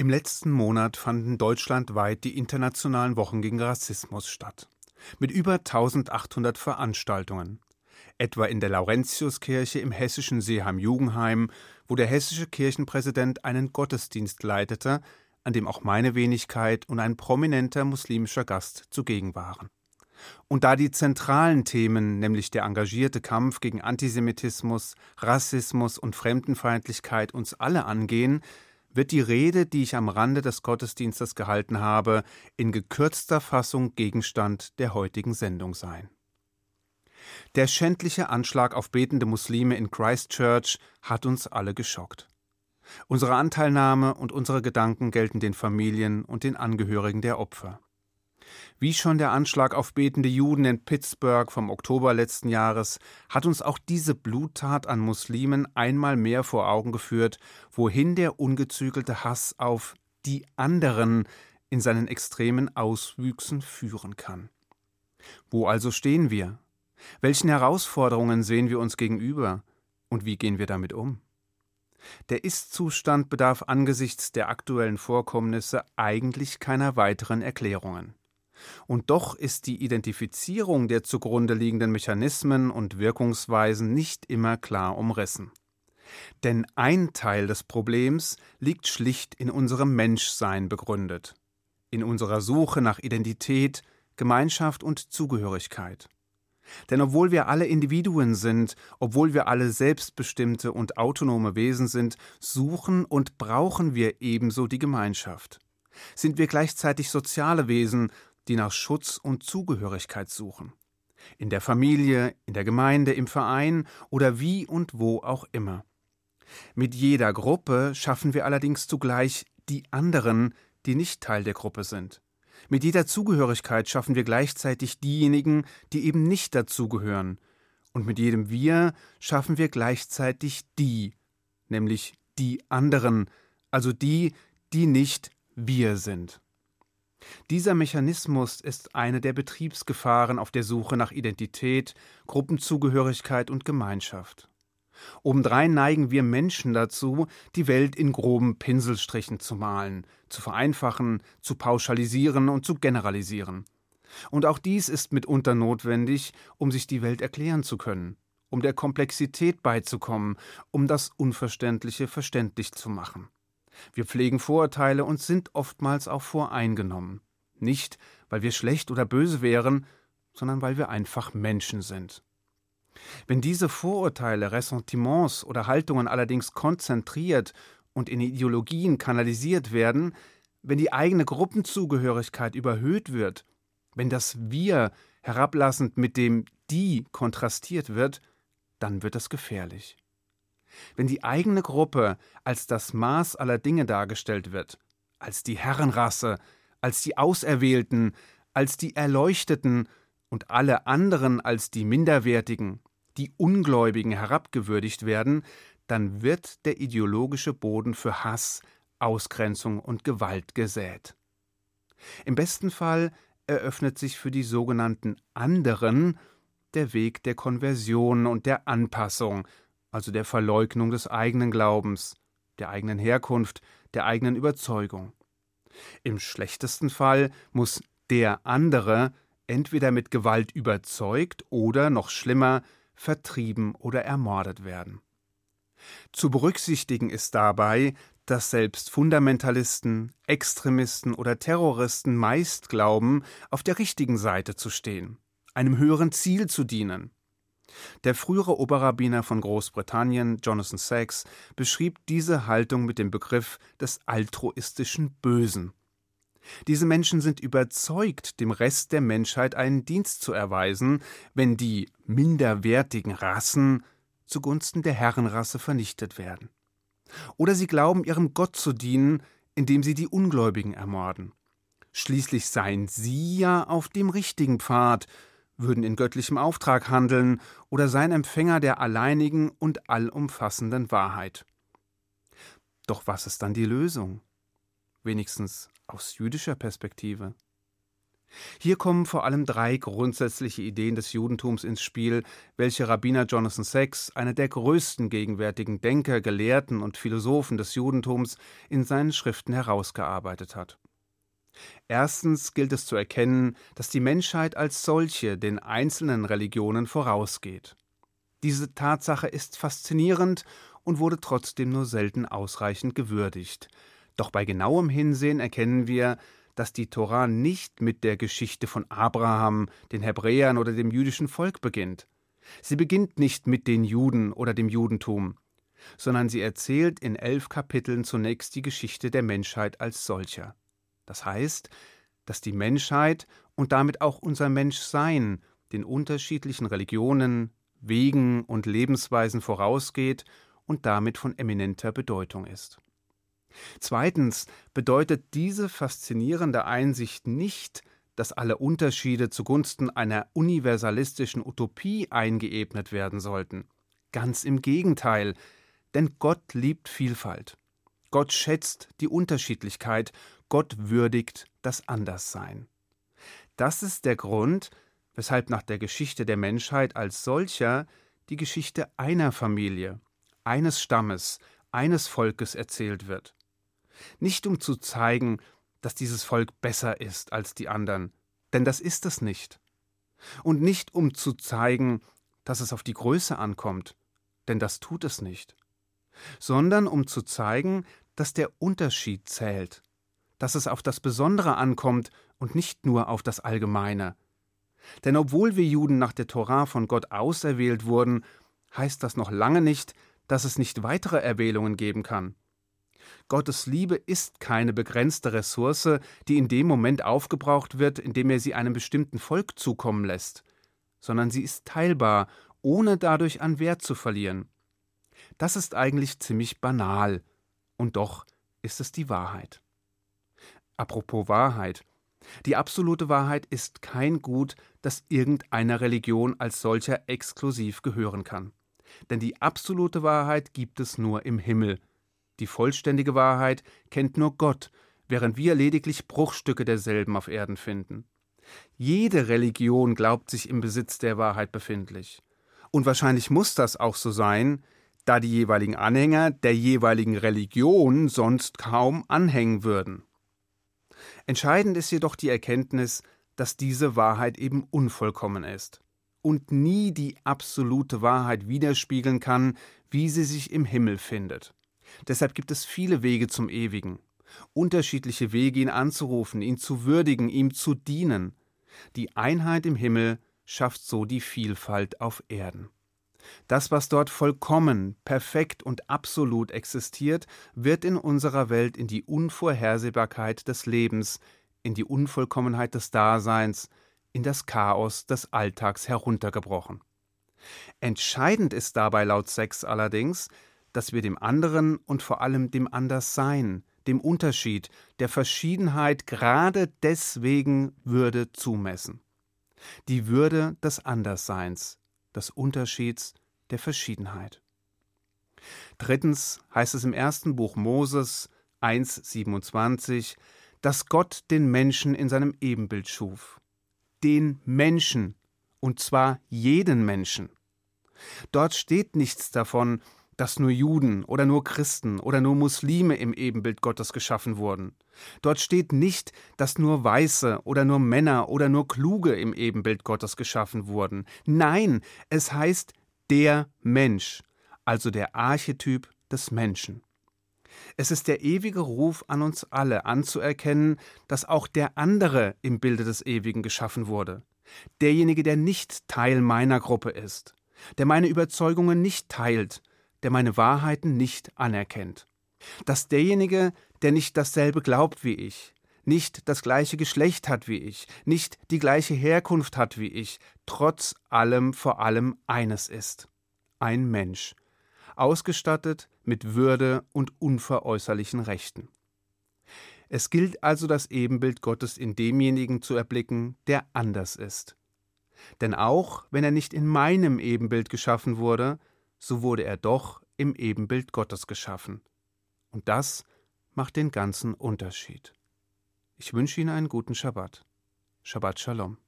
Im letzten Monat fanden deutschlandweit die internationalen Wochen gegen Rassismus statt. Mit über 1800 Veranstaltungen. Etwa in der Laurentiuskirche im hessischen Seeheim-Jugendheim, wo der hessische Kirchenpräsident einen Gottesdienst leitete, an dem auch meine Wenigkeit und ein prominenter muslimischer Gast zugegen waren. Und da die zentralen Themen, nämlich der engagierte Kampf gegen Antisemitismus, Rassismus und Fremdenfeindlichkeit uns alle angehen, wird die Rede, die ich am Rande des Gottesdienstes gehalten habe, in gekürzter Fassung Gegenstand der heutigen Sendung sein. Der schändliche Anschlag auf betende Muslime in Christchurch hat uns alle geschockt. Unsere Anteilnahme und unsere Gedanken gelten den Familien und den Angehörigen der Opfer. Wie schon der Anschlag auf betende Juden in Pittsburgh vom Oktober letzten Jahres hat uns auch diese Bluttat an Muslimen einmal mehr vor Augen geführt, wohin der ungezügelte Hass auf die anderen in seinen extremen Auswüchsen führen kann. Wo also stehen wir? Welchen Herausforderungen sehen wir uns gegenüber und wie gehen wir damit um? Der Ist-Zustand bedarf angesichts der aktuellen Vorkommnisse eigentlich keiner weiteren Erklärungen. Und doch ist die Identifizierung der zugrunde liegenden Mechanismen und Wirkungsweisen nicht immer klar umrissen. Denn ein Teil des Problems liegt schlicht in unserem Menschsein begründet, in unserer Suche nach Identität, Gemeinschaft und Zugehörigkeit. Denn obwohl wir alle Individuen sind, obwohl wir alle selbstbestimmte und autonome Wesen sind, suchen und brauchen wir ebenso die Gemeinschaft. Sind wir gleichzeitig soziale Wesen, die nach Schutz und Zugehörigkeit suchen. In der Familie, in der Gemeinde, im Verein oder wie und wo auch immer. Mit jeder Gruppe schaffen wir allerdings zugleich die anderen, die nicht Teil der Gruppe sind. Mit jeder Zugehörigkeit schaffen wir gleichzeitig diejenigen, die eben nicht dazugehören. Und mit jedem Wir schaffen wir gleichzeitig die, nämlich die anderen, also die, die nicht wir sind. Dieser Mechanismus ist eine der Betriebsgefahren auf der Suche nach Identität, Gruppenzugehörigkeit und Gemeinschaft. Obendrein neigen wir Menschen dazu, die Welt in groben Pinselstrichen zu malen, zu vereinfachen, zu pauschalisieren und zu generalisieren. Und auch dies ist mitunter notwendig, um sich die Welt erklären zu können, um der Komplexität beizukommen, um das Unverständliche verständlich zu machen. Wir pflegen Vorurteile und sind oftmals auch voreingenommen. Nicht, weil wir schlecht oder böse wären, sondern weil wir einfach Menschen sind. Wenn diese Vorurteile, Ressentiments oder Haltungen allerdings konzentriert und in Ideologien kanalisiert werden, wenn die eigene Gruppenzugehörigkeit überhöht wird, wenn das Wir herablassend mit dem Die kontrastiert wird, dann wird es gefährlich. Wenn die eigene Gruppe als das Maß aller Dinge dargestellt wird, als die Herrenrasse, als die Auserwählten, als die Erleuchteten und alle anderen als die Minderwertigen, die Ungläubigen herabgewürdigt werden, dann wird der ideologische Boden für Hass, Ausgrenzung und Gewalt gesät. Im besten Fall eröffnet sich für die sogenannten anderen der Weg der Konversion und der Anpassung, also der Verleugnung des eigenen Glaubens, der eigenen Herkunft, der eigenen Überzeugung. Im schlechtesten Fall muss der andere entweder mit Gewalt überzeugt oder, noch schlimmer, vertrieben oder ermordet werden. Zu berücksichtigen ist dabei, dass selbst Fundamentalisten, Extremisten oder Terroristen meist glauben, auf der richtigen Seite zu stehen, einem höheren Ziel zu dienen. Der frühere Oberrabbiner von Großbritannien, Jonathan Sachs, beschrieb diese Haltung mit dem Begriff des altruistischen Bösen. Diese Menschen sind überzeugt, dem Rest der Menschheit einen Dienst zu erweisen, wenn die minderwertigen Rassen zugunsten der Herrenrasse vernichtet werden. Oder sie glauben, ihrem Gott zu dienen, indem sie die Ungläubigen ermorden. Schließlich seien sie ja auf dem richtigen Pfad, würden in göttlichem Auftrag handeln oder seien Empfänger der alleinigen und allumfassenden Wahrheit. Doch was ist dann die Lösung? Wenigstens aus jüdischer Perspektive. Hier kommen vor allem drei grundsätzliche Ideen des Judentums ins Spiel, welche Rabbiner Jonathan Sachs, einer der größten gegenwärtigen Denker, Gelehrten und Philosophen des Judentums, in seinen Schriften herausgearbeitet hat. Erstens gilt es zu erkennen, dass die Menschheit als solche den einzelnen Religionen vorausgeht. Diese Tatsache ist faszinierend und wurde trotzdem nur selten ausreichend gewürdigt. Doch bei genauem Hinsehen erkennen wir, dass die Tora nicht mit der Geschichte von Abraham, den Hebräern oder dem jüdischen Volk beginnt. Sie beginnt nicht mit den Juden oder dem Judentum, sondern sie erzählt in elf Kapiteln zunächst die Geschichte der Menschheit als solcher. Das heißt, dass die Menschheit und damit auch unser Menschsein den unterschiedlichen Religionen, Wegen und Lebensweisen vorausgeht und damit von eminenter Bedeutung ist. Zweitens bedeutet diese faszinierende Einsicht nicht, dass alle Unterschiede zugunsten einer universalistischen Utopie eingeebnet werden sollten. Ganz im Gegenteil, denn Gott liebt Vielfalt. Gott schätzt die Unterschiedlichkeit, Gott würdigt das Anderssein. Das ist der Grund, weshalb nach der Geschichte der Menschheit als solcher die Geschichte einer Familie, eines Stammes, eines Volkes erzählt wird. Nicht um zu zeigen, dass dieses Volk besser ist als die anderen, denn das ist es nicht. Und nicht um zu zeigen, dass es auf die Größe ankommt, denn das tut es nicht, sondern um zu zeigen, dass der Unterschied zählt, dass es auf das Besondere ankommt und nicht nur auf das Allgemeine. Denn obwohl wir Juden nach der Torah von Gott auserwählt wurden, heißt das noch lange nicht, dass es nicht weitere Erwählungen geben kann. Gottes Liebe ist keine begrenzte Ressource, die in dem Moment aufgebraucht wird, in dem er sie einem bestimmten Volk zukommen lässt, sondern sie ist teilbar, ohne dadurch an Wert zu verlieren. Das ist eigentlich ziemlich banal, und doch ist es die Wahrheit. Apropos Wahrheit. Die absolute Wahrheit ist kein Gut, das irgendeiner Religion als solcher exklusiv gehören kann. Denn die absolute Wahrheit gibt es nur im Himmel, die vollständige Wahrheit kennt nur Gott, während wir lediglich Bruchstücke derselben auf Erden finden. Jede Religion glaubt sich im Besitz der Wahrheit befindlich. Und wahrscheinlich muss das auch so sein, da die jeweiligen Anhänger der jeweiligen Religion sonst kaum anhängen würden. Entscheidend ist jedoch die Erkenntnis, dass diese Wahrheit eben unvollkommen ist und nie die absolute Wahrheit widerspiegeln kann, wie sie sich im Himmel findet. Deshalb gibt es viele Wege zum Ewigen, unterschiedliche Wege, ihn anzurufen, ihn zu würdigen, ihm zu dienen. Die Einheit im Himmel schafft so die Vielfalt auf Erden. Das, was dort vollkommen, perfekt und absolut existiert, wird in unserer Welt in die Unvorhersehbarkeit des Lebens, in die Unvollkommenheit des Daseins, in das Chaos des Alltags heruntergebrochen. Entscheidend ist dabei laut Sex allerdings, dass wir dem anderen und vor allem dem Anderssein, dem Unterschied, der Verschiedenheit gerade deswegen Würde zumessen. Die Würde des Andersseins, des Unterschieds, der Verschiedenheit. Drittens heißt es im ersten Buch Moses 1,27, dass Gott den Menschen in seinem Ebenbild schuf. Den Menschen, und zwar jeden Menschen. Dort steht nichts davon, dass nur Juden oder nur Christen oder nur Muslime im Ebenbild Gottes geschaffen wurden. Dort steht nicht, dass nur Weiße oder nur Männer oder nur Kluge im Ebenbild Gottes geschaffen wurden. Nein, es heißt der Mensch, also der Archetyp des Menschen. Es ist der ewige Ruf an uns alle anzuerkennen, dass auch der andere im Bilde des Ewigen geschaffen wurde. Derjenige, der nicht Teil meiner Gruppe ist, der meine Überzeugungen nicht teilt, der meine Wahrheiten nicht anerkennt. Dass derjenige, der nicht dasselbe glaubt wie ich, nicht das gleiche Geschlecht hat wie ich, nicht die gleiche Herkunft hat wie ich, trotz allem vor allem eines ist ein Mensch, ausgestattet mit Würde und unveräußerlichen Rechten. Es gilt also das Ebenbild Gottes in demjenigen zu erblicken, der anders ist. Denn auch wenn er nicht in meinem Ebenbild geschaffen wurde, so wurde er doch im Ebenbild Gottes geschaffen. Und das macht den ganzen Unterschied. Ich wünsche Ihnen einen guten Schabbat. Shabbat Shalom.